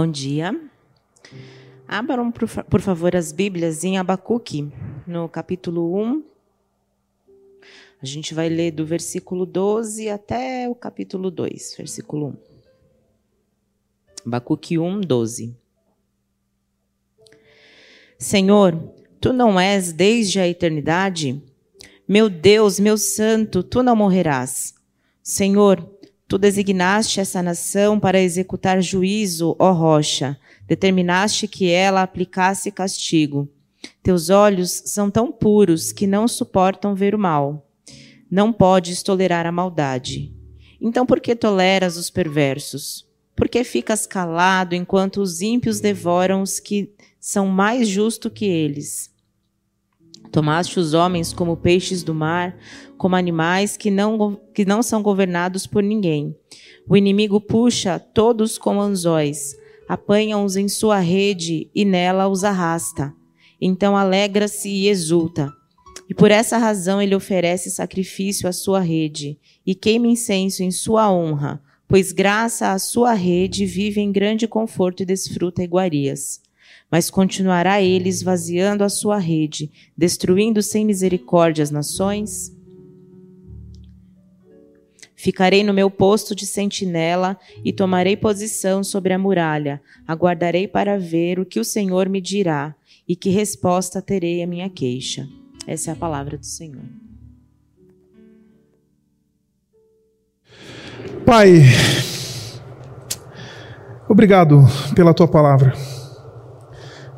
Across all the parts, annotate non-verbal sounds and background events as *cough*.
Bom dia. Abram, por favor, as Bíblias em Abacuque, no capítulo 1. A gente vai ler do versículo 12 até o capítulo 2, versículo 1. Abacuque 1, 12. Senhor, tu não és desde a eternidade? Meu Deus, meu santo, tu não morrerás. Senhor, Tu designaste essa nação para executar juízo, ó rocha. Determinaste que ela aplicasse castigo. Teus olhos são tão puros que não suportam ver o mal. Não podes tolerar a maldade. Então por que toleras os perversos? Por que ficas calado enquanto os ímpios devoram os que são mais justos que eles? Tomaste os homens como peixes do mar, como animais que não, que não são governados por ninguém. O inimigo puxa todos como anzóis, apanha-os em sua rede e nela os arrasta. Então alegra-se e exulta. E por essa razão ele oferece sacrifício à sua rede e queima incenso em sua honra, pois graça à sua rede vive em grande conforto e desfruta iguarias mas continuará ele esvaziando a sua rede, destruindo sem misericórdia as nações? Ficarei no meu posto de sentinela e tomarei posição sobre a muralha. Aguardarei para ver o que o Senhor me dirá e que resposta terei à minha queixa. Essa é a palavra do Senhor. Pai, obrigado pela tua palavra.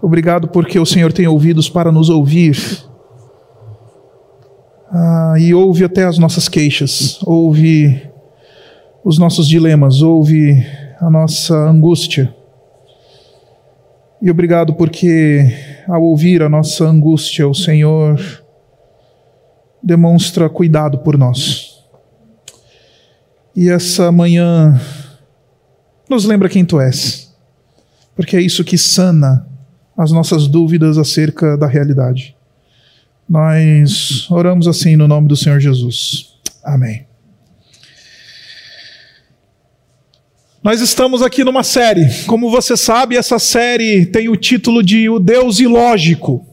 Obrigado porque o Senhor tem ouvidos para nos ouvir. Ah, e ouve até as nossas queixas, ouve os nossos dilemas, ouve a nossa angústia. E obrigado porque, ao ouvir a nossa angústia, o Senhor demonstra cuidado por nós. E essa manhã nos lembra quem tu és, porque é isso que sana as nossas dúvidas acerca da realidade. Nós oramos assim no nome do Senhor Jesus. Amém. Nós estamos aqui numa série. Como você sabe, essa série tem o título de O Deus Ilógico.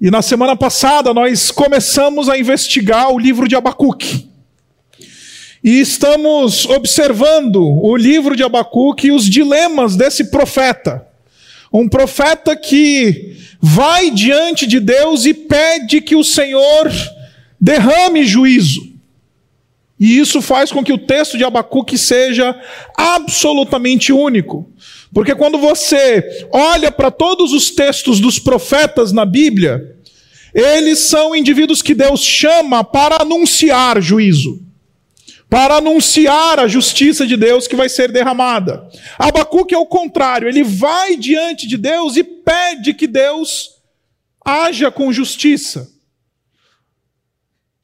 E na semana passada nós começamos a investigar o livro de Abacuque. E estamos observando o livro de Abacuque e os dilemas desse profeta. Um profeta que vai diante de Deus e pede que o Senhor derrame juízo. E isso faz com que o texto de Abacuque seja absolutamente único. Porque quando você olha para todos os textos dos profetas na Bíblia, eles são indivíduos que Deus chama para anunciar juízo para anunciar a justiça de Deus que vai ser derramada. Abacuque é o contrário, ele vai diante de Deus e pede que Deus haja com justiça.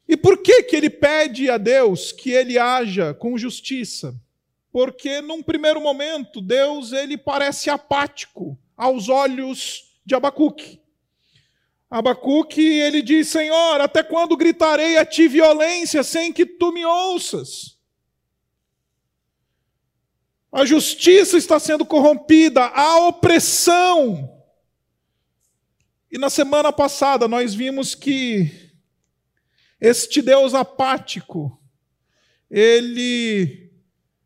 E por que que ele pede a Deus que ele haja com justiça? Porque num primeiro momento Deus ele parece apático aos olhos de Abacuque. Abacuque, ele diz: Senhor, até quando gritarei a ti violência sem que tu me ouças? A justiça está sendo corrompida, a opressão. E na semana passada nós vimos que este Deus apático, ele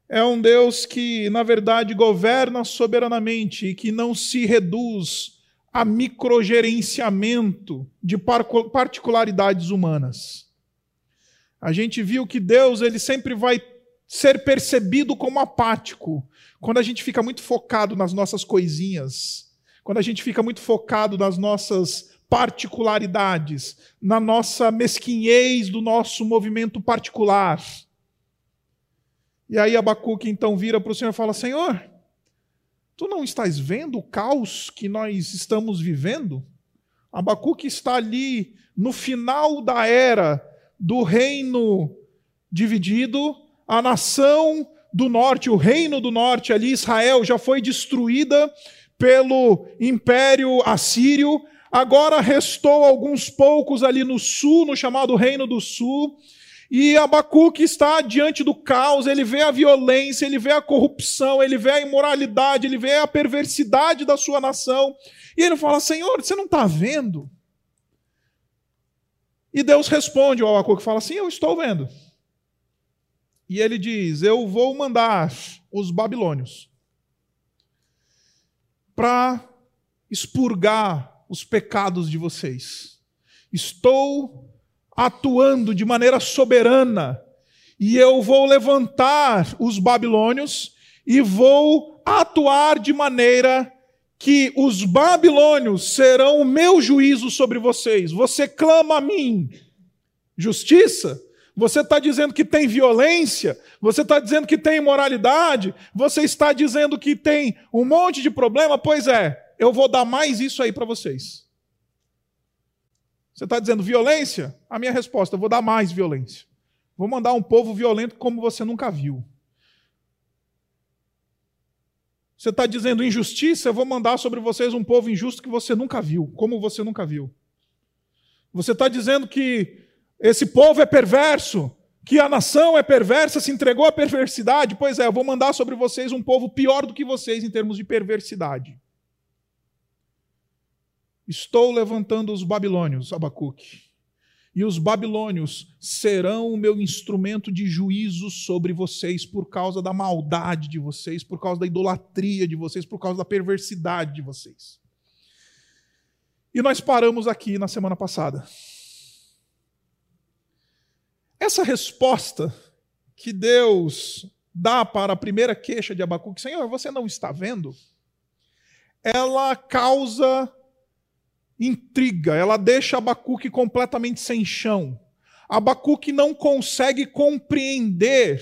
é um Deus que, na verdade, governa soberanamente e que não se reduz a microgerenciamento de particularidades humanas. A gente viu que Deus ele sempre vai ser percebido como apático quando a gente fica muito focado nas nossas coisinhas, quando a gente fica muito focado nas nossas particularidades, na nossa mesquinhez do nosso movimento particular. E aí Abacuque então vira para o Senhor e fala: Senhor, Tu não estás vendo o caos que nós estamos vivendo? Abacuque está ali no final da era do reino dividido, a nação do norte, o reino do norte ali, Israel, já foi destruída pelo império assírio. Agora restou alguns poucos ali no sul, no chamado Reino do Sul. E Abacuque está diante do caos, ele vê a violência, ele vê a corrupção, ele vê a imoralidade, ele vê a perversidade da sua nação. E ele fala: Senhor, você não está vendo? E Deus responde ao Abacuque, fala assim: Eu estou vendo. E ele diz: Eu vou mandar os babilônios para expurgar os pecados de vocês. Estou atuando de maneira soberana, e eu vou levantar os babilônios e vou atuar de maneira que os babilônios serão o meu juízo sobre vocês. Você clama a mim justiça? Você está dizendo que tem violência? Você está dizendo que tem imoralidade? Você está dizendo que tem um monte de problema? Pois é, eu vou dar mais isso aí para vocês. Você está dizendo violência? A minha resposta: eu vou dar mais violência. Vou mandar um povo violento como você nunca viu. Você está dizendo injustiça? Eu vou mandar sobre vocês um povo injusto que você nunca viu, como você nunca viu. Você está dizendo que esse povo é perverso, que a nação é perversa, se entregou à perversidade? Pois é, eu vou mandar sobre vocês um povo pior do que vocês em termos de perversidade. Estou levantando os babilônios, Abacuque, e os babilônios serão o meu instrumento de juízo sobre vocês por causa da maldade de vocês, por causa da idolatria de vocês, por causa da perversidade de vocês. E nós paramos aqui na semana passada. Essa resposta que Deus dá para a primeira queixa de Abacuque, Senhor, você não está vendo? Ela causa intriga, ela deixa Abacuque completamente sem chão. Abacuque não consegue compreender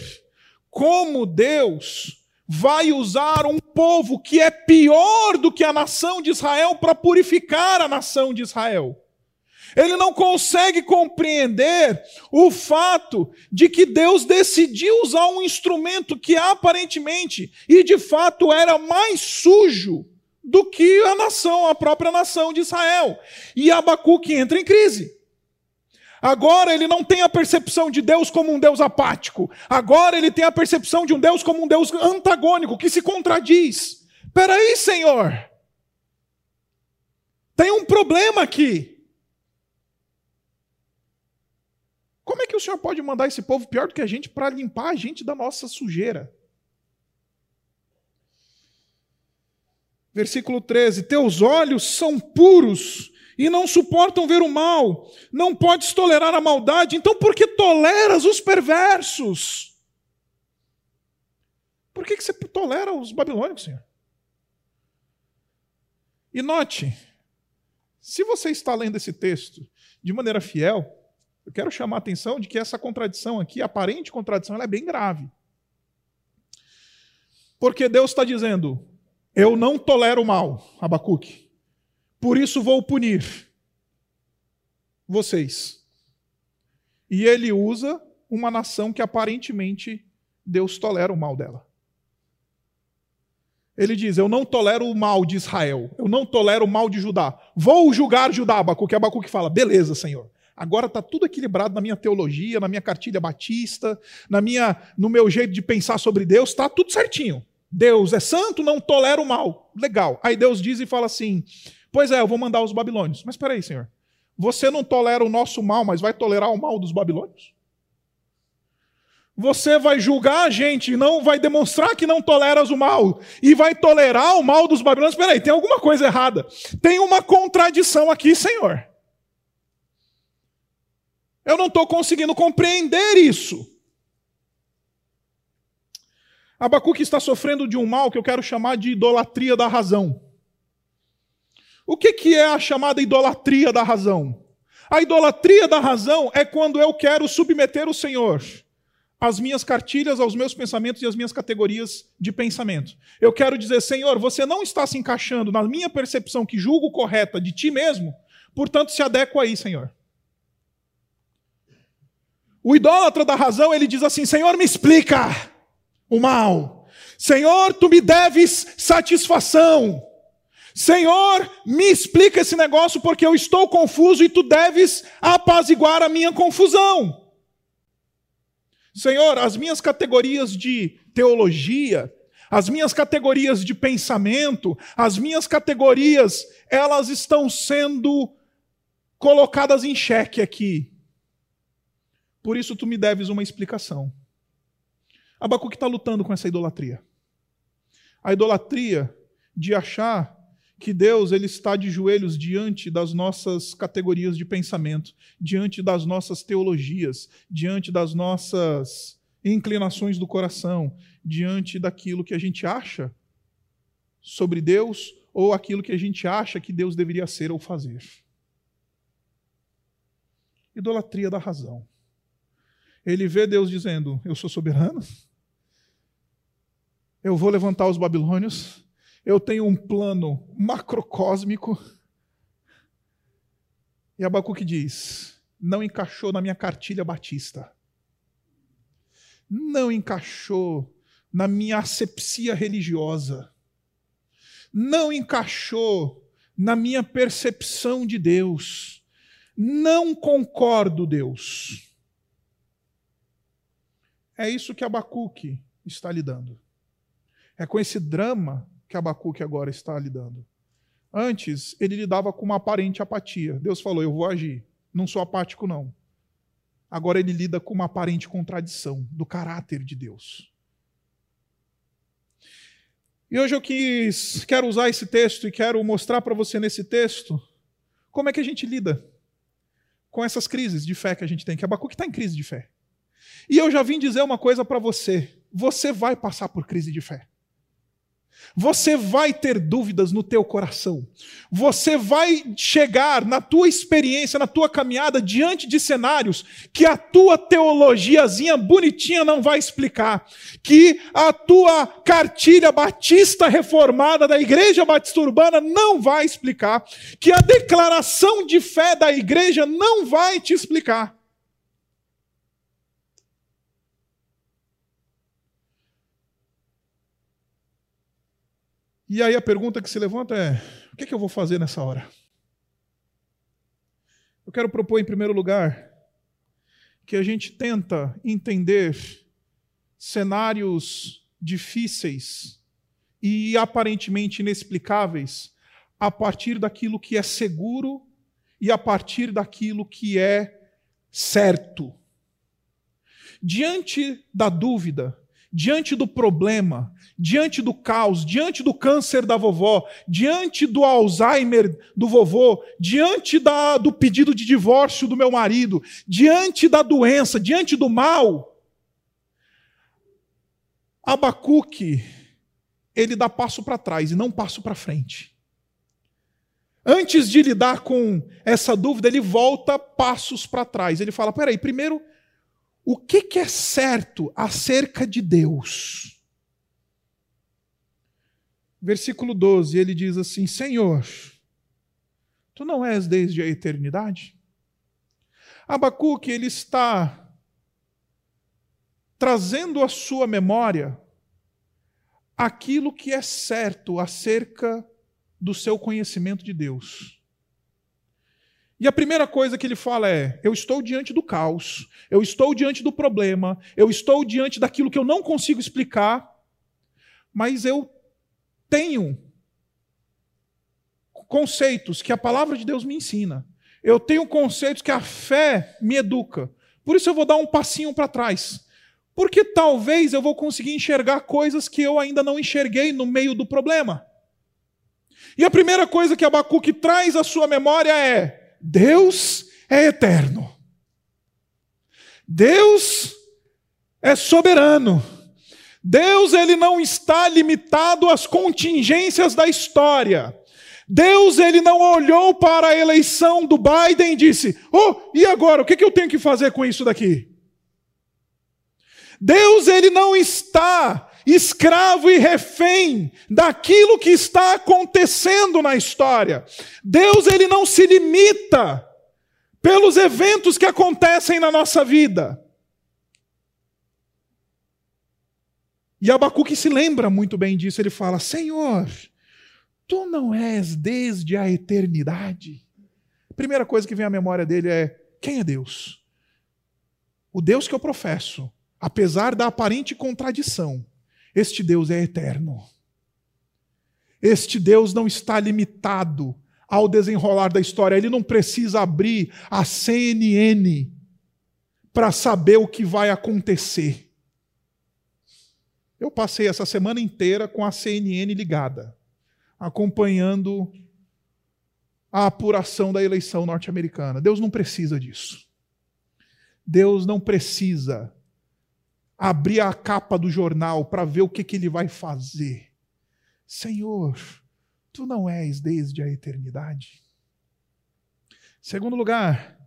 como Deus vai usar um povo que é pior do que a nação de Israel para purificar a nação de Israel. Ele não consegue compreender o fato de que Deus decidiu usar um instrumento que aparentemente e de fato era mais sujo do que a nação, a própria nação de Israel. E Abacuque entra em crise. Agora ele não tem a percepção de Deus como um Deus apático. Agora ele tem a percepção de um Deus como um Deus antagônico, que se contradiz. Peraí, Senhor. Tem um problema aqui. Como é que o Senhor pode mandar esse povo pior do que a gente para limpar a gente da nossa sujeira? Versículo 13: Teus olhos são puros e não suportam ver o mal, não podes tolerar a maldade, então por que toleras os perversos? Por que, que você tolera os babilônicos, Senhor? E note, se você está lendo esse texto de maneira fiel, eu quero chamar a atenção de que essa contradição aqui, aparente contradição, ela é bem grave. Porque Deus está dizendo: eu não tolero o mal, Abacuque. Por isso vou punir vocês. E ele usa uma nação que aparentemente Deus tolera o mal dela. Ele diz: Eu não tolero o mal de Israel, eu não tolero o mal de Judá. Vou julgar Judá, Abacuque. Abacuque fala: Beleza, Senhor. Agora está tudo equilibrado na minha teologia, na minha cartilha batista, na minha, no meu jeito de pensar sobre Deus, está tudo certinho. Deus é santo, não tolera o mal. Legal. Aí Deus diz e fala assim: Pois é, eu vou mandar os babilônios. Mas espera aí, Senhor. Você não tolera o nosso mal, mas vai tolerar o mal dos babilônios? Você vai julgar a gente não vai demonstrar que não toleras o mal e vai tolerar o mal dos babilônios? Espera aí, tem alguma coisa errada. Tem uma contradição aqui, Senhor. Eu não estou conseguindo compreender isso. Abacuque está sofrendo de um mal que eu quero chamar de idolatria da razão. O que, que é a chamada idolatria da razão? A idolatria da razão é quando eu quero submeter o Senhor às minhas cartilhas, aos meus pensamentos e às minhas categorias de pensamento. Eu quero dizer, Senhor, você não está se encaixando na minha percepção que julgo correta de ti mesmo, portanto se adequa aí, Senhor. O idólatra da razão, ele diz assim: Senhor, me explica o mal. Senhor, tu me deves satisfação. Senhor, me explica esse negócio porque eu estou confuso e tu deves apaziguar a minha confusão. Senhor, as minhas categorias de teologia, as minhas categorias de pensamento, as minhas categorias, elas estão sendo colocadas em xeque aqui. Por isso tu me deves uma explicação. Abacuque está lutando com essa idolatria. A idolatria de achar que Deus ele está de joelhos diante das nossas categorias de pensamento, diante das nossas teologias, diante das nossas inclinações do coração, diante daquilo que a gente acha sobre Deus ou aquilo que a gente acha que Deus deveria ser ou fazer. Idolatria da razão. Ele vê Deus dizendo: Eu sou soberano, eu vou levantar os babilônios, eu tenho um plano macrocósmico. E Abacuque diz: não encaixou na minha cartilha batista. Não encaixou na minha asepsia religiosa. Não encaixou na minha percepção de Deus. Não concordo, Deus. É isso que Abacuque está lidando. É com esse drama que Abacuque agora está lidando. Antes, ele lidava com uma aparente apatia. Deus falou: Eu vou agir. Não sou apático, não. Agora ele lida com uma aparente contradição do caráter de Deus. E hoje eu quis, quero usar esse texto e quero mostrar para você nesse texto como é que a gente lida com essas crises de fé que a gente tem, que Abacuque está em crise de fé. E eu já vim dizer uma coisa para você: você vai passar por crise de fé. Você vai ter dúvidas no teu coração. Você vai chegar na tua experiência, na tua caminhada diante de cenários que a tua teologiazinha bonitinha não vai explicar, que a tua cartilha batista reformada da Igreja Batista Urbana não vai explicar, que a declaração de fé da igreja não vai te explicar. E aí a pergunta que se levanta é: o que, é que eu vou fazer nessa hora? Eu quero propor, em primeiro lugar, que a gente tenta entender cenários difíceis e aparentemente inexplicáveis a partir daquilo que é seguro e a partir daquilo que é certo. Diante da dúvida, diante do problema, diante do caos, diante do câncer da vovó, diante do Alzheimer do vovô, diante da, do pedido de divórcio do meu marido, diante da doença, diante do mal, Abacuque, ele dá passo para trás e não passo para frente. Antes de lidar com essa dúvida, ele volta passos para trás. Ele fala: peraí, primeiro o que, que é certo acerca de Deus? Versículo 12, ele diz assim: Senhor, tu não és desde a eternidade? Abacuque, ele está trazendo à sua memória aquilo que é certo acerca do seu conhecimento de Deus. E a primeira coisa que ele fala é: eu estou diante do caos, eu estou diante do problema, eu estou diante daquilo que eu não consigo explicar, mas eu tenho conceitos que a palavra de Deus me ensina. Eu tenho conceitos que a fé me educa. Por isso eu vou dar um passinho para trás. Porque talvez eu vou conseguir enxergar coisas que eu ainda não enxerguei no meio do problema. E a primeira coisa que Abacuque traz à sua memória é: Deus é eterno. Deus é soberano. Deus ele não está limitado às contingências da história. Deus ele não olhou para a eleição do Biden e disse: "Oh, e agora, o que eu tenho que fazer com isso daqui?" Deus ele não está escravo e refém daquilo que está acontecendo na história. Deus ele não se limita pelos eventos que acontecem na nossa vida. E Abacuque se lembra muito bem disso, ele fala: Senhor, tu não és desde a eternidade. A primeira coisa que vem à memória dele é: quem é Deus? O Deus que eu professo apesar da aparente contradição, este Deus é eterno. Este Deus não está limitado ao desenrolar da história, ele não precisa abrir a CNN para saber o que vai acontecer. Eu passei essa semana inteira com a CNN ligada, acompanhando a apuração da eleição norte-americana. Deus não precisa disso. Deus não precisa abrir a capa do jornal para ver o que, que ele vai fazer. Senhor, tu não és desde a eternidade. Segundo lugar,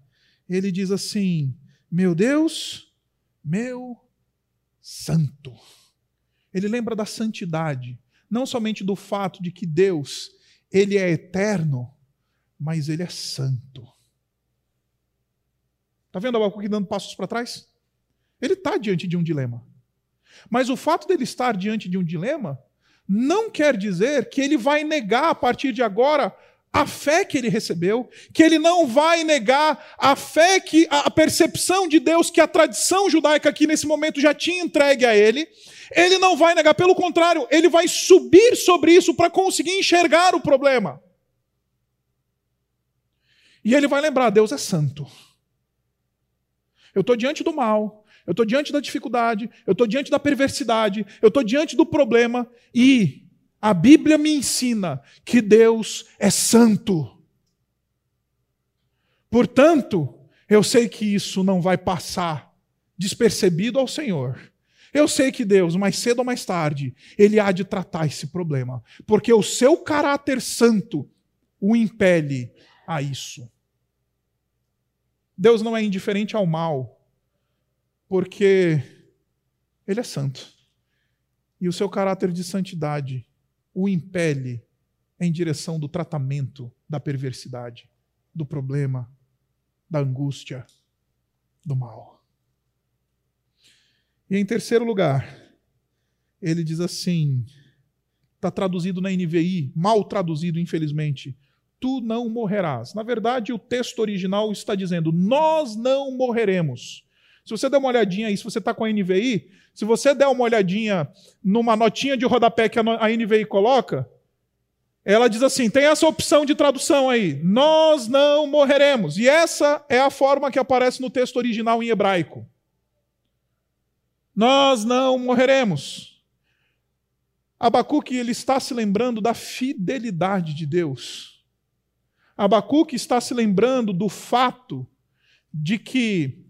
ele diz assim: Meu Deus, meu santo. Ele lembra da santidade, não somente do fato de que Deus, ele é eterno, mas ele é santo. Está vendo Abacuque dando passos para trás? Ele está diante de um dilema. Mas o fato dele estar diante de um dilema não quer dizer que ele vai negar a partir de agora a fé que ele recebeu, que ele não vai negar a fé que a percepção de Deus que a tradição judaica aqui nesse momento já tinha entregue a ele. Ele não vai negar, pelo contrário, ele vai subir sobre isso para conseguir enxergar o problema. E ele vai lembrar: Deus é santo. Eu estou diante do mal, eu estou diante da dificuldade, eu estou diante da perversidade, eu estou diante do problema e a Bíblia me ensina que Deus é santo. Portanto, eu sei que isso não vai passar despercebido ao Senhor. Eu sei que Deus, mais cedo ou mais tarde, Ele há de tratar esse problema, porque o seu caráter santo o impele a isso. Deus não é indiferente ao mal, porque Ele é santo. E o seu caráter de santidade o impele em direção do tratamento da perversidade, do problema, da angústia, do mal. E em terceiro lugar, ele diz assim: está traduzido na NVI, mal traduzido, infelizmente tu não morrerás. Na verdade, o texto original está dizendo: nós não morreremos. Se você der uma olhadinha aí, se você está com a NVI, se você der uma olhadinha numa notinha de rodapé que a NVI coloca, ela diz assim: tem essa opção de tradução aí, nós não morreremos. E essa é a forma que aparece no texto original em hebraico. Nós não morreremos. Abacuque ele está se lembrando da fidelidade de Deus. Abacuque está se lembrando do fato de que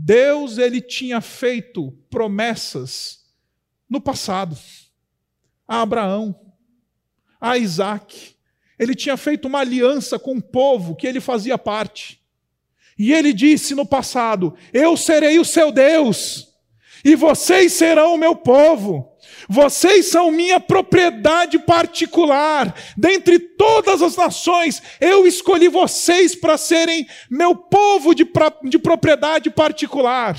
Deus ele tinha feito promessas no passado a Abraão, a Isaac. Ele tinha feito uma aliança com o povo que ele fazia parte. E ele disse no passado: Eu serei o seu Deus, e vocês serão o meu povo. Vocês são minha propriedade particular. Dentre todas as nações, eu escolhi vocês para serem meu povo de, de propriedade particular.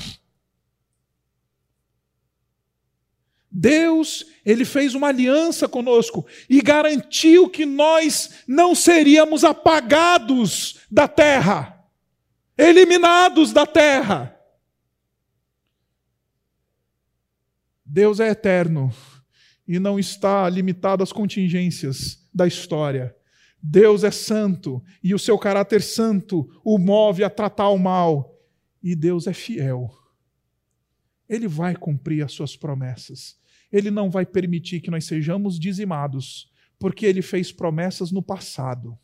Deus, ele fez uma aliança conosco e garantiu que nós não seríamos apagados da terra, eliminados da terra. Deus é eterno e não está limitado às contingências da história. Deus é santo e o seu caráter santo o move a tratar o mal. E Deus é fiel. Ele vai cumprir as suas promessas. Ele não vai permitir que nós sejamos dizimados, porque ele fez promessas no passado.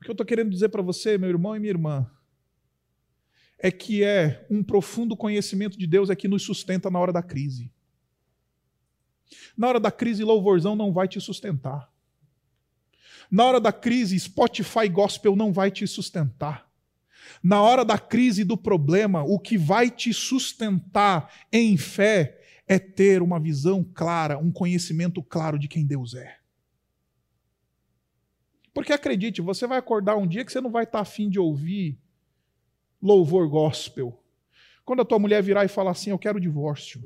O que eu estou querendo dizer para você, meu irmão e minha irmã, é que é um profundo conhecimento de Deus é que nos sustenta na hora da crise. Na hora da crise, louvorzão não vai te sustentar. Na hora da crise, Spotify gospel não vai te sustentar. Na hora da crise do problema, o que vai te sustentar em fé é ter uma visão clara, um conhecimento claro de quem Deus é. Porque acredite, você vai acordar um dia que você não vai estar afim de ouvir louvor gospel. Quando a tua mulher virar e falar assim, eu quero divórcio.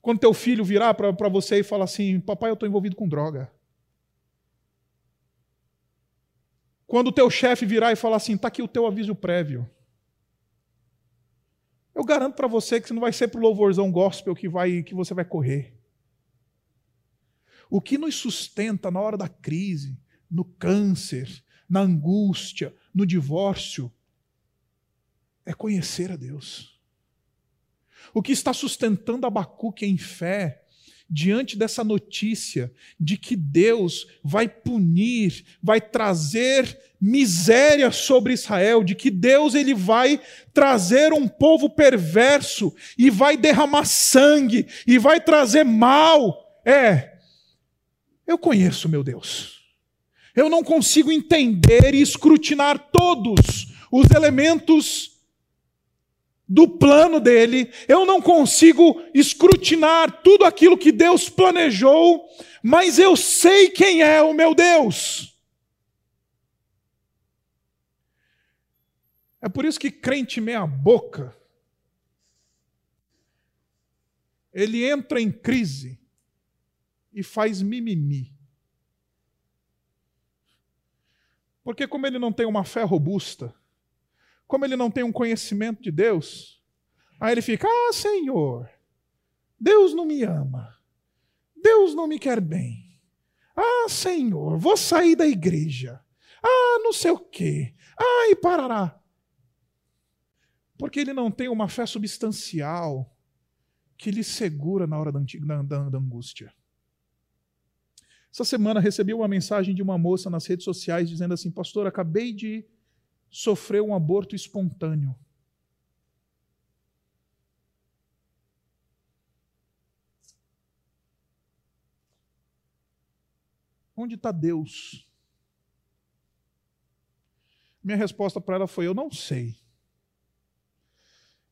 Quando teu filho virar para você e falar assim, papai, eu estou envolvido com droga. Quando o teu chefe virar e falar assim, está aqui o teu aviso prévio. Eu garanto para você que não vai ser para o louvorzão gospel que, vai, que você vai correr. O que nos sustenta na hora da crise, no câncer, na angústia, no divórcio, é conhecer a Deus. O que está sustentando Abacuque em fé diante dessa notícia de que Deus vai punir, vai trazer miséria sobre Israel, de que Deus ele vai trazer um povo perverso e vai derramar sangue e vai trazer mal. É, eu conheço meu Deus. Eu não consigo entender e escrutinar todos os elementos do plano dele, eu não consigo escrutinar tudo aquilo que Deus planejou, mas eu sei quem é o meu Deus. É por isso que crente meia boca, ele entra em crise e faz mimimi. Porque como ele não tem uma fé robusta, como ele não tem um conhecimento de Deus, aí ele fica: Ah, Senhor, Deus não me ama, Deus não me quer bem. Ah, Senhor, vou sair da igreja. Ah, não sei o quê. Ah, e parará. Porque ele não tem uma fé substancial que lhe segura na hora da, da, da angústia. Essa semana recebi uma mensagem de uma moça nas redes sociais dizendo assim: Pastor, acabei de sofreu um aborto espontâneo. Onde está Deus? Minha resposta para ela foi: Eu não sei.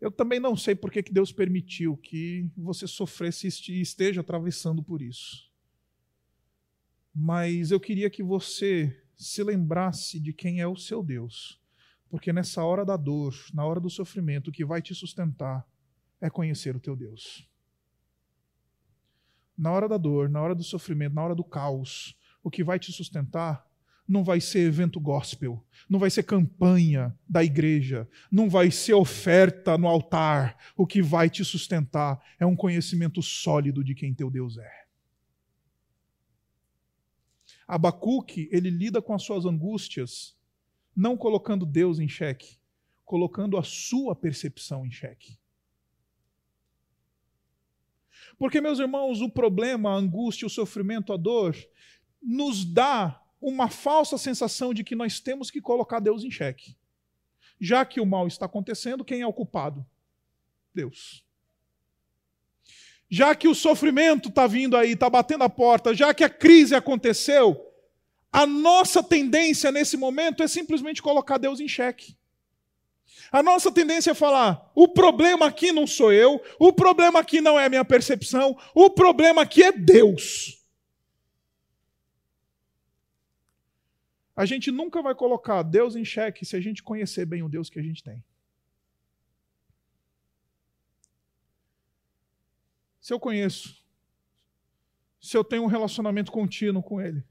Eu também não sei por que Deus permitiu que você sofresse e esteja atravessando por isso. Mas eu queria que você se lembrasse de quem é o seu Deus porque nessa hora da dor, na hora do sofrimento, o que vai te sustentar é conhecer o teu Deus. Na hora da dor, na hora do sofrimento, na hora do caos, o que vai te sustentar não vai ser evento gospel, não vai ser campanha da igreja, não vai ser oferta no altar. O que vai te sustentar é um conhecimento sólido de quem teu Deus é. Abacuque, ele lida com as suas angústias não colocando Deus em xeque, colocando a sua percepção em xeque. Porque, meus irmãos, o problema, a angústia, o sofrimento, a dor, nos dá uma falsa sensação de que nós temos que colocar Deus em xeque. Já que o mal está acontecendo, quem é o culpado? Deus. Já que o sofrimento está vindo aí, está batendo a porta, já que a crise aconteceu, a nossa tendência nesse momento é simplesmente colocar Deus em xeque. A nossa tendência é falar: o problema aqui não sou eu, o problema aqui não é a minha percepção, o problema aqui é Deus. A gente nunca vai colocar Deus em xeque se a gente conhecer bem o Deus que a gente tem. Se eu conheço, se eu tenho um relacionamento contínuo com Ele,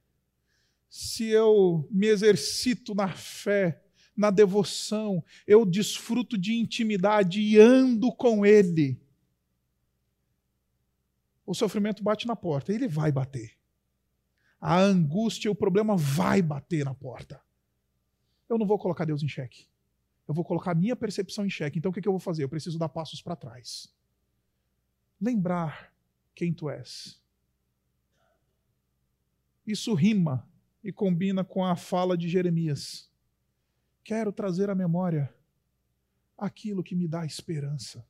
se eu me exercito na fé, na devoção, eu desfruto de intimidade e ando com Ele, o sofrimento bate na porta, ele vai bater. A angústia, o problema vai bater na porta. Eu não vou colocar Deus em xeque. Eu vou colocar a minha percepção em xeque. Então o que eu vou fazer? Eu preciso dar passos para trás. Lembrar quem tu és. Isso rima e combina com a fala de Jeremias. Quero trazer à memória aquilo que me dá esperança.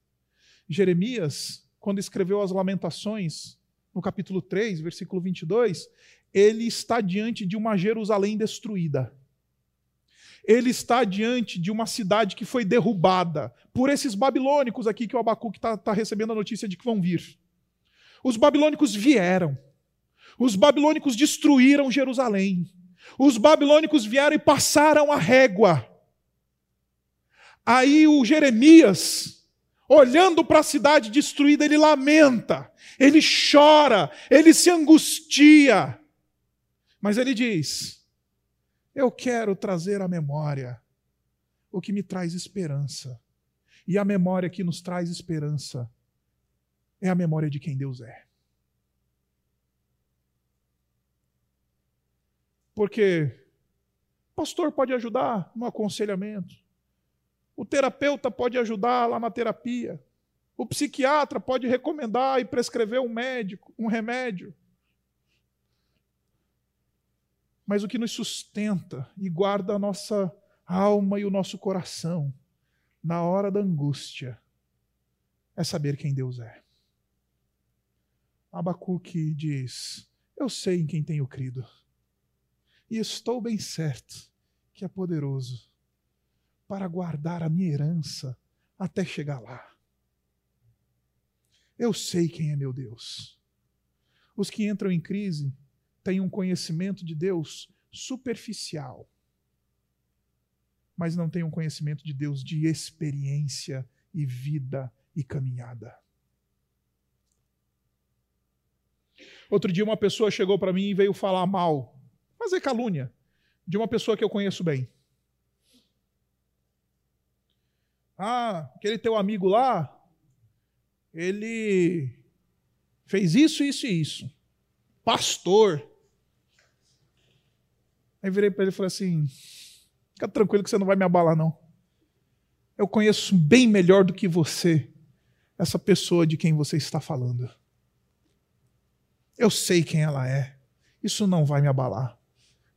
Jeremias, quando escreveu as Lamentações, no capítulo 3, versículo 22, ele está diante de uma Jerusalém destruída. Ele está diante de uma cidade que foi derrubada por esses babilônicos aqui que o Abacuque está tá recebendo a notícia de que vão vir. Os babilônicos vieram os babilônicos destruíram Jerusalém. Os babilônicos vieram e passaram a régua. Aí o Jeremias, olhando para a cidade destruída, ele lamenta, ele chora, ele se angustia. Mas ele diz: Eu quero trazer à memória o que me traz esperança. E a memória que nos traz esperança é a memória de quem Deus é. Porque o pastor pode ajudar no aconselhamento, o terapeuta pode ajudar lá na terapia, o psiquiatra pode recomendar e prescrever um médico, um remédio. Mas o que nos sustenta e guarda a nossa alma e o nosso coração na hora da angústia é saber quem Deus é. Abacuque diz: Eu sei em quem tenho crido, e estou bem certo que é poderoso para guardar a minha herança até chegar lá. Eu sei quem é meu Deus. Os que entram em crise têm um conhecimento de Deus superficial, mas não têm um conhecimento de Deus de experiência e vida e caminhada. Outro dia uma pessoa chegou para mim e veio falar mal, fazer calúnia, de uma pessoa que eu conheço bem. Ah, aquele teu amigo lá, ele fez isso, isso e isso. Pastor. Aí virei para ele e falei assim: fica tranquilo que você não vai me abalar, não. Eu conheço bem melhor do que você essa pessoa de quem você está falando. Eu sei quem ela é. Isso não vai me abalar.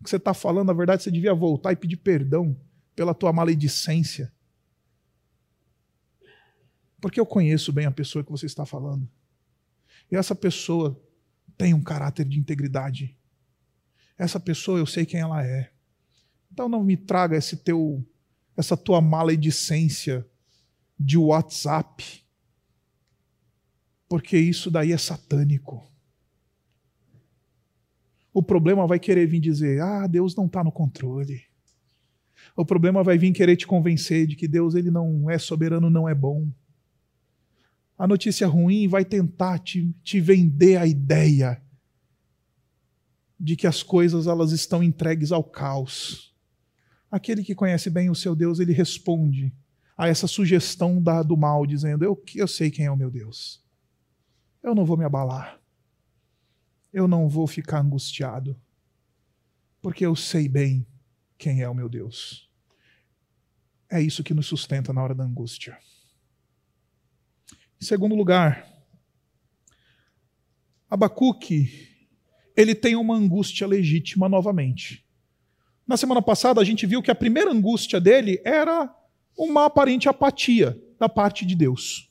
O que você está falando, na verdade, você devia voltar e pedir perdão pela tua maledicência. Porque eu conheço bem a pessoa que você está falando. E essa pessoa tem um caráter de integridade. Essa pessoa eu sei quem ela é. Então não me traga esse teu essa tua maledicência de WhatsApp. Porque isso daí é satânico o problema vai querer vir dizer: ah, Deus não está no controle. O problema vai vir querer te convencer de que Deus ele não é soberano, não é bom. A notícia ruim vai tentar te, te vender a ideia de que as coisas elas estão entregues ao caos. Aquele que conhece bem o seu Deus, ele responde a essa sugestão da, do mal, dizendo: eu, eu sei quem é o meu Deus. Eu não vou me abalar eu não vou ficar angustiado, porque eu sei bem quem é o meu Deus. É isso que nos sustenta na hora da angústia. Em segundo lugar, Abacuque, ele tem uma angústia legítima novamente. Na semana passada a gente viu que a primeira angústia dele era uma aparente apatia da parte de Deus.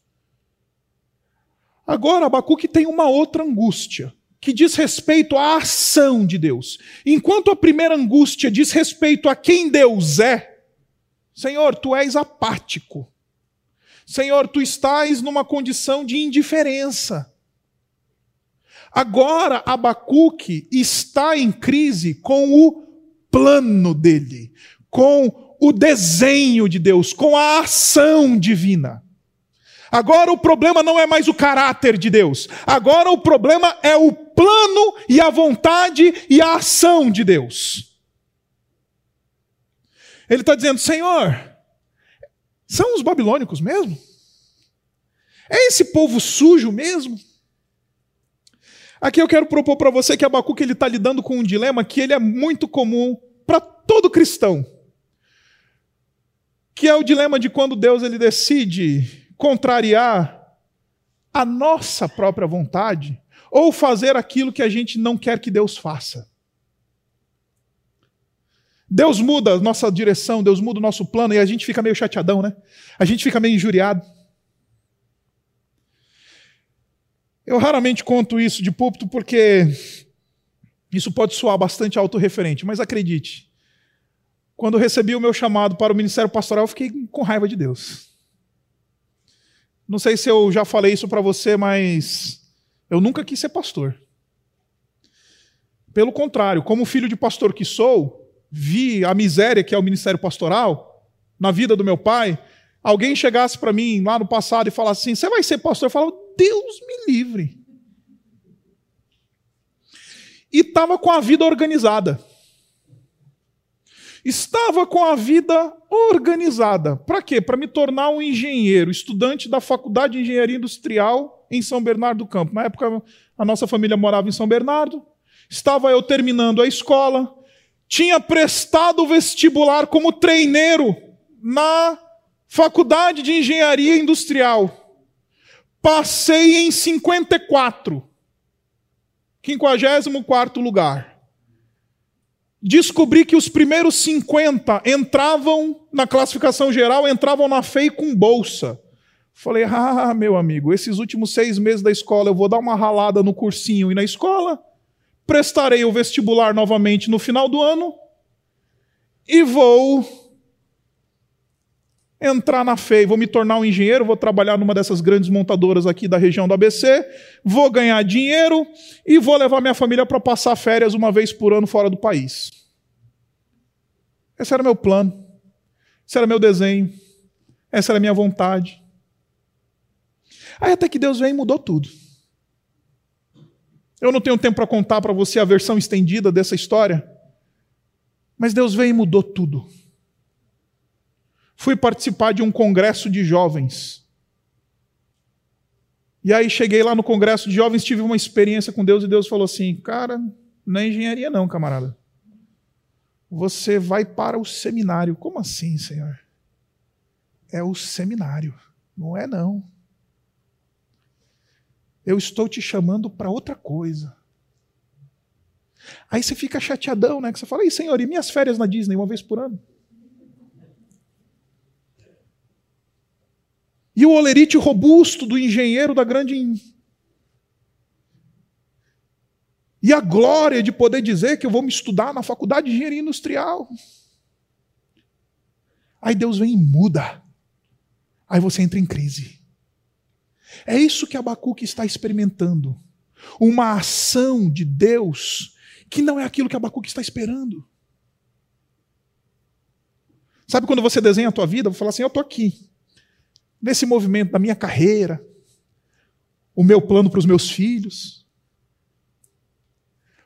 Agora Abacuque tem uma outra angústia que diz respeito à ação de Deus. Enquanto a primeira angústia diz respeito a quem Deus é, Senhor, tu és apático. Senhor, tu estás numa condição de indiferença. Agora Abacuque está em crise com o plano dele, com o desenho de Deus, com a ação divina. Agora o problema não é mais o caráter de Deus. Agora o problema é o plano e a vontade e a ação de Deus. Ele está dizendo: Senhor, são os babilônicos mesmo? É esse povo sujo mesmo? Aqui eu quero propor para você que Abacuque ele está lidando com um dilema que ele é muito comum para todo cristão, que é o dilema de quando Deus ele decide contrariar a nossa própria vontade ou fazer aquilo que a gente não quer que Deus faça. Deus muda a nossa direção, Deus muda o nosso plano e a gente fica meio chateadão, né? A gente fica meio injuriado. Eu raramente conto isso de púlpito porque isso pode soar bastante autorreferente, mas acredite, quando recebi o meu chamado para o ministério pastoral, eu fiquei com raiva de Deus. Não sei se eu já falei isso para você, mas eu nunca quis ser pastor. Pelo contrário, como filho de pastor que sou, vi a miséria que é o ministério pastoral na vida do meu pai. Alguém chegasse para mim lá no passado e falasse assim: Você vai ser pastor? Eu Deus me livre. E estava com a vida organizada. Estava com a vida organizada. Para quê? Para me tornar um engenheiro, estudante da Faculdade de Engenharia Industrial em São Bernardo do Campo. Na época, a nossa família morava em São Bernardo. Estava eu terminando a escola. Tinha prestado o vestibular como treineiro na Faculdade de Engenharia Industrial. Passei em 54. 54 lugar descobri que os primeiros 50 entravam na classificação geral, entravam na FEI com bolsa. Falei, *laughs* ah, meu amigo, esses últimos seis meses da escola eu vou dar uma ralada no cursinho e na escola, prestarei o vestibular novamente no final do ano e vou entrar na FEI, vou me tornar um engenheiro, vou trabalhar numa dessas grandes montadoras aqui da região do ABC, vou ganhar dinheiro e vou levar minha família para passar férias uma vez por ano fora do país. Esse era meu plano, esse era meu desenho, essa era minha vontade. Aí até que Deus vem e mudou tudo. Eu não tenho tempo para contar para você a versão estendida dessa história, mas Deus veio e mudou tudo fui participar de um congresso de jovens. E aí cheguei lá no congresso de jovens, tive uma experiência com Deus e Deus falou assim: "Cara, não é engenharia não, camarada. Você vai para o seminário". Como assim, Senhor? É o seminário. Não é não. Eu estou te chamando para outra coisa. Aí você fica chateadão, né? Que você fala, e Senhor, e minhas férias na Disney uma vez por ano? E o olerite robusto do engenheiro da grande. E a glória de poder dizer que eu vou me estudar na faculdade de engenharia industrial. Aí Deus vem e muda. Aí você entra em crise. É isso que Abacuque está experimentando. Uma ação de Deus que não é aquilo que Abacuque está esperando. Sabe quando você desenha a tua vida, vou falar assim, eu estou aqui nesse movimento da minha carreira, o meu plano para os meus filhos,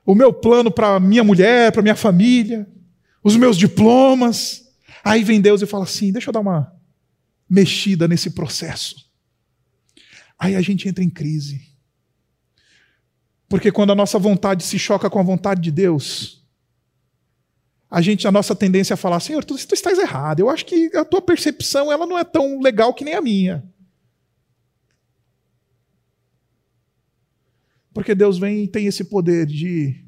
o meu plano para minha mulher, para minha família, os meus diplomas. Aí vem Deus e fala assim: deixa eu dar uma mexida nesse processo. Aí a gente entra em crise. Porque quando a nossa vontade se choca com a vontade de Deus, a gente a nossa tendência é falar, Senhor, tu, tu estás errado. Eu acho que a tua percepção ela não é tão legal que nem a minha. Porque Deus vem e tem esse poder de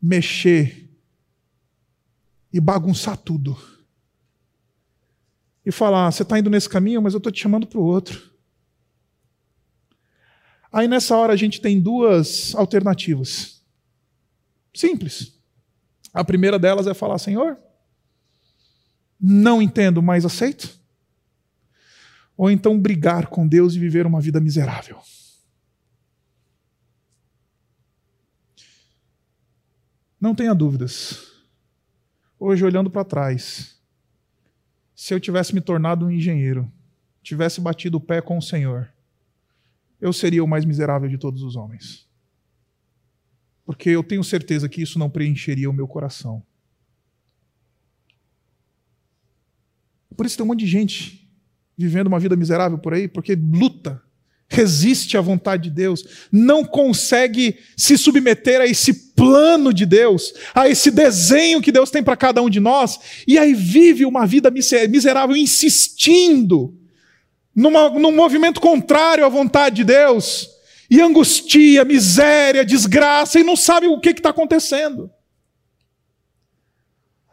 mexer e bagunçar tudo. E falar, você está indo nesse caminho, mas eu estou te chamando para o outro. Aí nessa hora a gente tem duas alternativas. Simples. A primeira delas é falar: Senhor, não entendo, mas aceito. Ou então brigar com Deus e viver uma vida miserável. Não tenha dúvidas. Hoje, olhando para trás, se eu tivesse me tornado um engenheiro, tivesse batido o pé com o Senhor, eu seria o mais miserável de todos os homens porque eu tenho certeza que isso não preencheria o meu coração. Por isso tem um monte de gente vivendo uma vida miserável por aí, porque luta, resiste à vontade de Deus, não consegue se submeter a esse plano de Deus, a esse desenho que Deus tem para cada um de nós, e aí vive uma vida miserável insistindo numa, num movimento contrário à vontade de Deus e angustia, miséria, desgraça, e não sabe o que está acontecendo.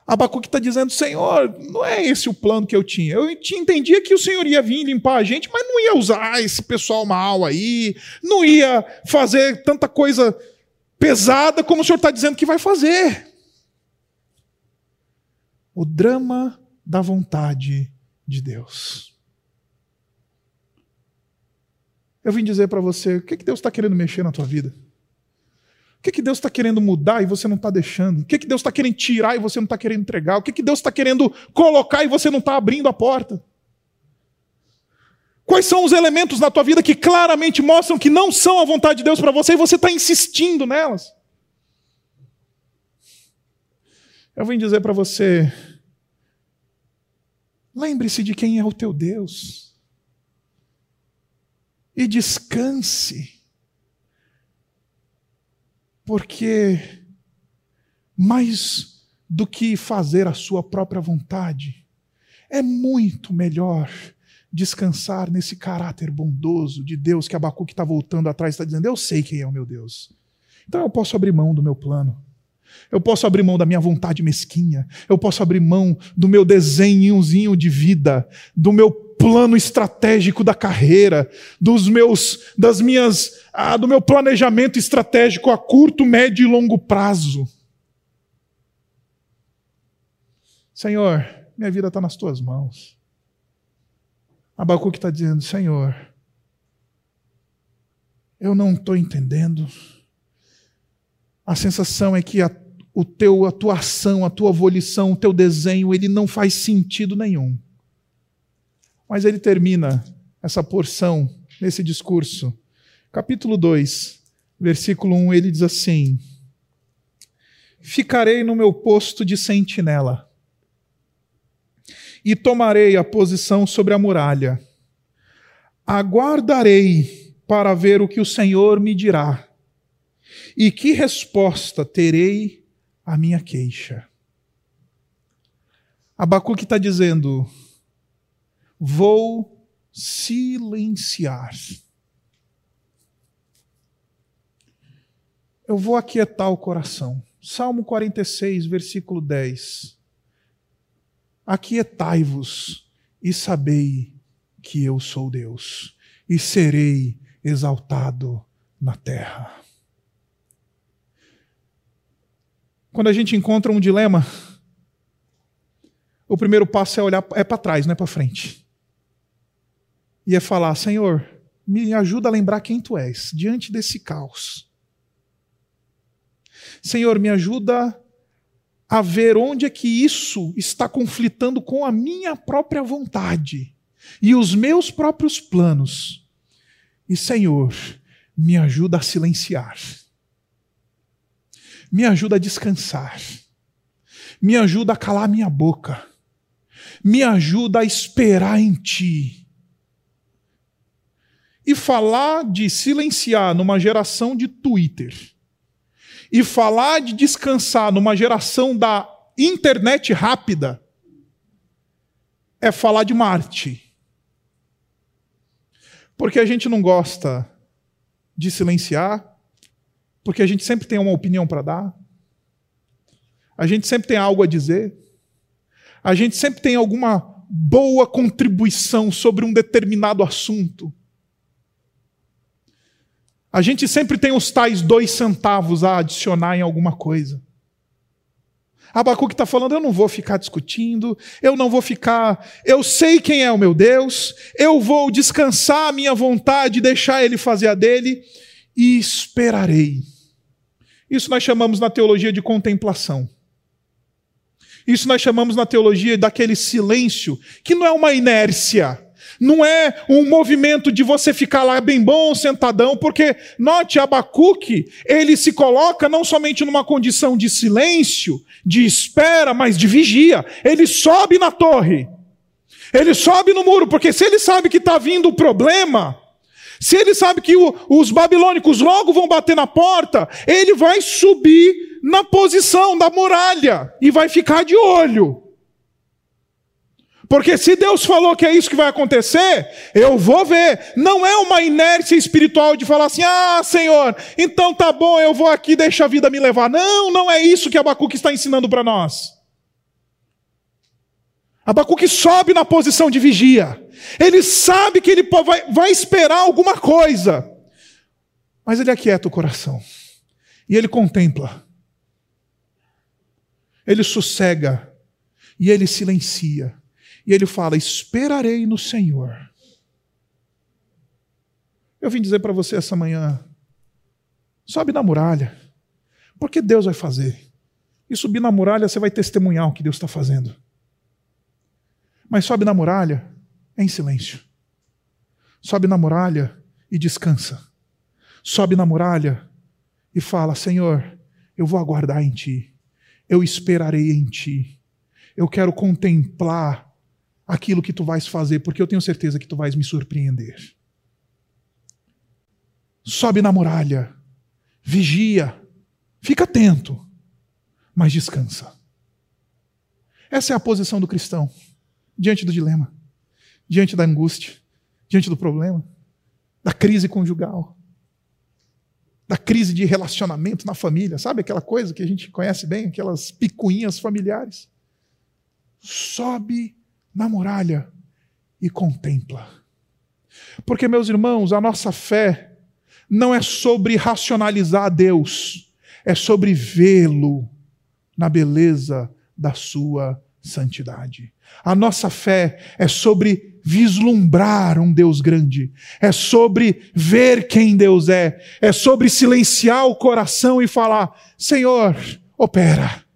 Abacuque está dizendo: Senhor, não é esse o plano que eu tinha. Eu entendia que o Senhor ia vir limpar a gente, mas não ia usar esse pessoal mal aí, não ia fazer tanta coisa pesada como o Senhor está dizendo que vai fazer. O drama da vontade de Deus. Eu vim dizer para você o que, que Deus está querendo mexer na tua vida. O que, que Deus está querendo mudar e você não está deixando? O que, que Deus está querendo tirar e você não está querendo entregar? O que, que Deus está querendo colocar e você não está abrindo a porta? Quais são os elementos na tua vida que claramente mostram que não são a vontade de Deus para você e você está insistindo nelas? Eu vim dizer para você Lembre-se de quem é o teu Deus. E descanse. Porque mais do que fazer a sua própria vontade, é muito melhor descansar nesse caráter bondoso de Deus que Abacuque está voltando atrás, está dizendo: Eu sei quem é o meu Deus. Então eu posso abrir mão do meu plano. Eu posso abrir mão da minha vontade mesquinha. Eu posso abrir mão do meu desenhozinho de vida, do meu plano estratégico da carreira, dos meus, das minhas, ah, do meu planejamento estratégico a curto, médio e longo prazo. Senhor, minha vida está nas tuas mãos. Abacuque está dizendo: Senhor, eu não estou entendendo. A sensação é que a, o teu, a tua ação, a tua volição, o teu desenho, ele não faz sentido nenhum. Mas ele termina essa porção nesse discurso. Capítulo 2, versículo 1, ele diz assim: Ficarei no meu posto de sentinela e tomarei a posição sobre a muralha. Aguardarei para ver o que o Senhor me dirá e que resposta terei à minha queixa. Abacuque está dizendo: vou silenciar. Eu vou aquietar o coração. Salmo 46, versículo 10. Aquietai-vos e sabei que eu sou Deus, e serei exaltado na terra. Quando a gente encontra um dilema, o primeiro passo é olhar é para trás, não é para frente. E é falar: Senhor, me ajuda a lembrar quem tu és diante desse caos. Senhor, me ajuda a ver onde é que isso está conflitando com a minha própria vontade e os meus próprios planos. E, Senhor, me ajuda a silenciar. Me ajuda a descansar. Me ajuda a calar minha boca. Me ajuda a esperar em Ti. E falar de silenciar numa geração de Twitter e falar de descansar numa geração da internet rápida é falar de Marte. Porque a gente não gosta de silenciar, porque a gente sempre tem uma opinião para dar, a gente sempre tem algo a dizer, a gente sempre tem alguma boa contribuição sobre um determinado assunto. A gente sempre tem os tais dois centavos a adicionar em alguma coisa. Abacuque está falando: eu não vou ficar discutindo, eu não vou ficar. Eu sei quem é o meu Deus, eu vou descansar a minha vontade, deixar ele fazer a dele e esperarei. Isso nós chamamos na teologia de contemplação. Isso nós chamamos na teologia daquele silêncio, que não é uma inércia, não é um movimento de você ficar lá bem bom, sentadão, porque note Abacuque, ele se coloca não somente numa condição de silêncio, de espera, mas de vigia. Ele sobe na torre. Ele sobe no muro, porque se ele sabe que está vindo o problema, se ele sabe que o, os babilônicos logo vão bater na porta, ele vai subir na posição da muralha e vai ficar de olho. Porque se Deus falou que é isso que vai acontecer, eu vou ver. Não é uma inércia espiritual de falar assim: ah, Senhor, então tá bom, eu vou aqui, deixa a vida me levar. Não, não é isso que Abacuque está ensinando para nós. Abacuque sobe na posição de vigia. Ele sabe que ele vai, vai esperar alguma coisa. Mas ele aquieta o coração. E ele contempla. Ele sossega. E ele silencia. E ele fala: Esperarei no Senhor. Eu vim dizer para você essa manhã: sobe na muralha, porque Deus vai fazer. E subir na muralha você vai testemunhar o que Deus está fazendo. Mas sobe na muralha em silêncio. Sobe na muralha e descansa. Sobe na muralha e fala: Senhor, eu vou aguardar em Ti. Eu esperarei em Ti. Eu quero contemplar aquilo que tu vais fazer, porque eu tenho certeza que tu vais me surpreender. Sobe na muralha, vigia, fica atento, mas descansa. Essa é a posição do cristão diante do dilema, diante da angústia, diante do problema, da crise conjugal, da crise de relacionamento na família, sabe aquela coisa que a gente conhece bem, aquelas picuinhas familiares. Sobe na muralha e contempla. Porque, meus irmãos, a nossa fé não é sobre racionalizar a Deus, é sobre vê-lo na beleza da sua santidade. A nossa fé é sobre vislumbrar um Deus grande, é sobre ver quem Deus é, é sobre silenciar o coração e falar: Senhor, opera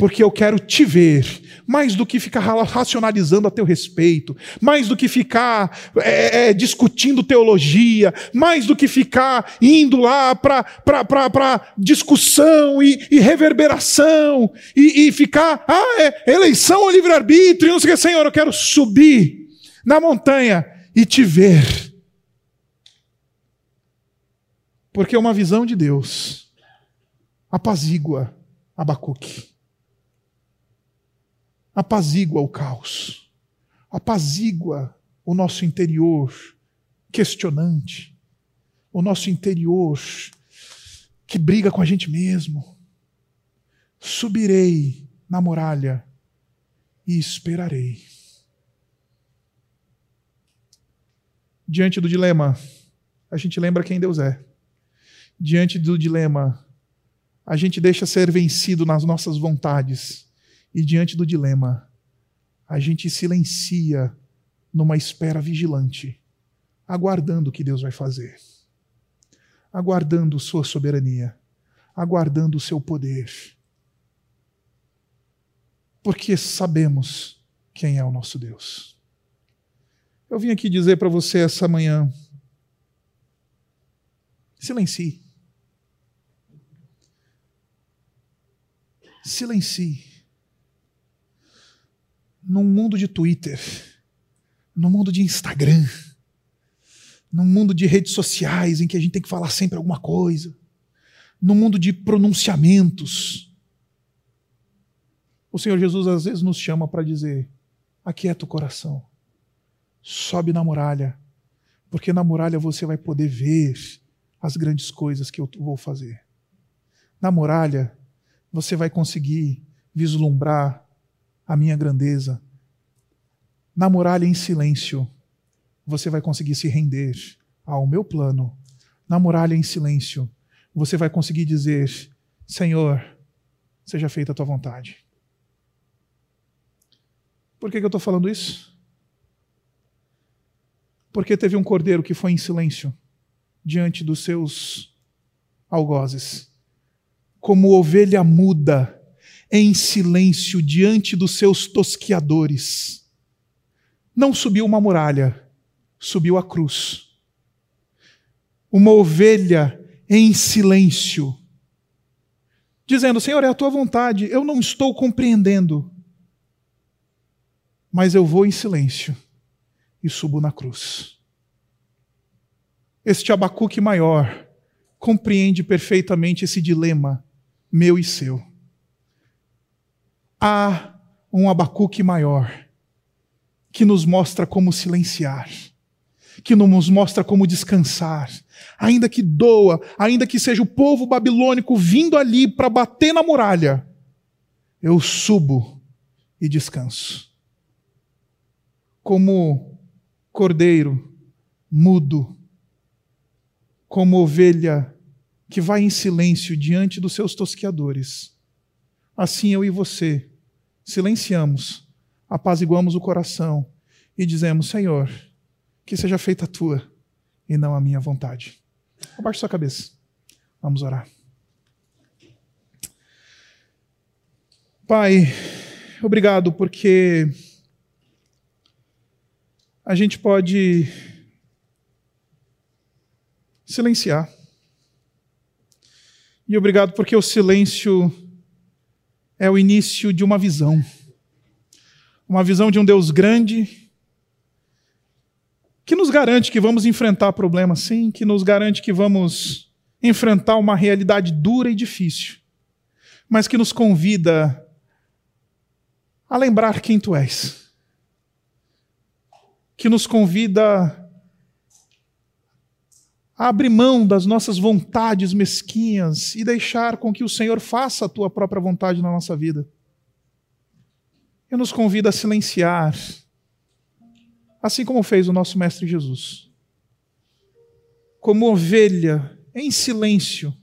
porque eu quero te ver, mais do que ficar racionalizando a teu respeito, mais do que ficar é, é, discutindo teologia, mais do que ficar indo lá para discussão e, e reverberação, e, e, ficar, ah, é eleição ou livre-arbítrio, não sei o que, Senhor, eu quero subir na montanha e te ver. Porque é uma visão de Deus. Apazigua Abacuque apazigua o caos, apazigua o nosso interior questionante, o nosso interior que briga com a gente mesmo. Subirei na muralha e esperarei. Diante do dilema, a gente lembra quem Deus é. Diante do dilema, a gente deixa ser vencido nas nossas vontades e diante do dilema, a gente silencia numa espera vigilante, aguardando o que Deus vai fazer, aguardando Sua soberania, aguardando o Seu poder. Porque sabemos quem é o nosso Deus. Eu vim aqui dizer para você essa manhã: silencie. Silencie num mundo de Twitter, num mundo de Instagram, num mundo de redes sociais em que a gente tem que falar sempre alguma coisa, num mundo de pronunciamentos. O Senhor Jesus às vezes nos chama para dizer: aquieta o coração, sobe na muralha, porque na muralha você vai poder ver as grandes coisas que eu vou fazer. Na muralha você vai conseguir vislumbrar a minha grandeza. Na muralha em silêncio, você vai conseguir se render ao meu plano. Na muralha em silêncio, você vai conseguir dizer: Senhor, seja feita a tua vontade. Por que, que eu estou falando isso? Porque teve um cordeiro que foi em silêncio diante dos seus algozes, como ovelha muda em silêncio diante dos seus tosquiadores. Não subiu uma muralha, subiu a cruz. Uma ovelha em silêncio, dizendo: Senhor, é a tua vontade, eu não estou compreendendo, mas eu vou em silêncio e subo na cruz. Este Abacuque maior compreende perfeitamente esse dilema meu e seu há um Abacuque maior que nos mostra como silenciar, que nos mostra como descansar, ainda que doa, ainda que seja o povo babilônico vindo ali para bater na muralha, eu subo e descanso. Como cordeiro mudo, como ovelha que vai em silêncio diante dos seus tosqueadores, assim eu e você silenciamos, apaziguamos o coração e dizemos: Senhor, que seja feita a tua e não a minha vontade. Abaixe sua cabeça. Vamos orar. Pai, obrigado porque a gente pode silenciar. E obrigado porque o silêncio é o início de uma visão. uma visão de um Deus grande, que nos garante que vamos enfrentar problemas sim, que nos garante que vamos enfrentar uma realidade dura e difícil, mas que nos convida a lembrar quem tu és. Que nos convida abrir mão das nossas vontades mesquinhas e deixar com que o Senhor faça a tua própria vontade na nossa vida. E nos convida a silenciar, assim como fez o nosso Mestre Jesus. Como ovelha, em silêncio,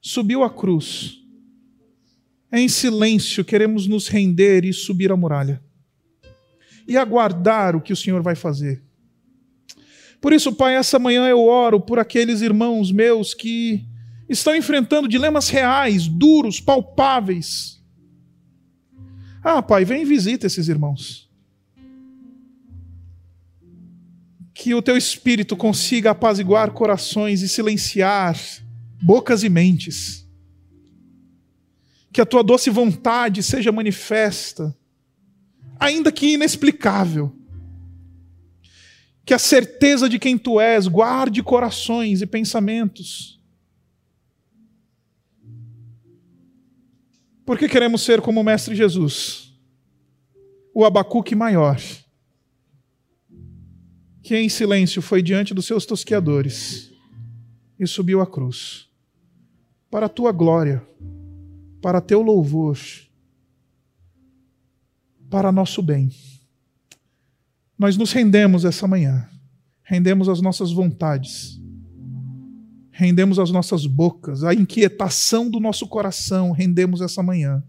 subiu a cruz. Em silêncio, queremos nos render e subir a muralha. E aguardar o que o Senhor vai fazer. Por isso, Pai, essa manhã eu oro por aqueles irmãos meus que estão enfrentando dilemas reais, duros, palpáveis. Ah, Pai, vem e visita esses irmãos. Que o teu espírito consiga apaziguar corações e silenciar bocas e mentes. Que a tua doce vontade seja manifesta, ainda que inexplicável que a certeza de quem tu és guarde corações e pensamentos. Porque queremos ser como o Mestre Jesus, o Abacuque maior, que em silêncio foi diante dos seus tosqueadores e subiu a cruz, para a tua glória, para teu louvor, para nosso bem. Nós nos rendemos essa manhã, rendemos as nossas vontades, rendemos as nossas bocas, a inquietação do nosso coração, rendemos essa manhã.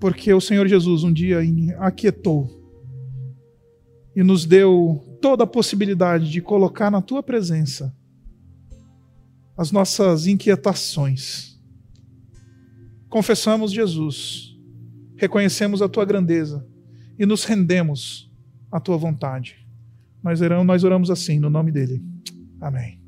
Porque o Senhor Jesus um dia aquietou e nos deu toda a possibilidade de colocar na tua presença as nossas inquietações. Confessamos Jesus, reconhecemos a tua grandeza e nos rendemos à tua vontade. Nós oramos, assim, no nome dele. Amém.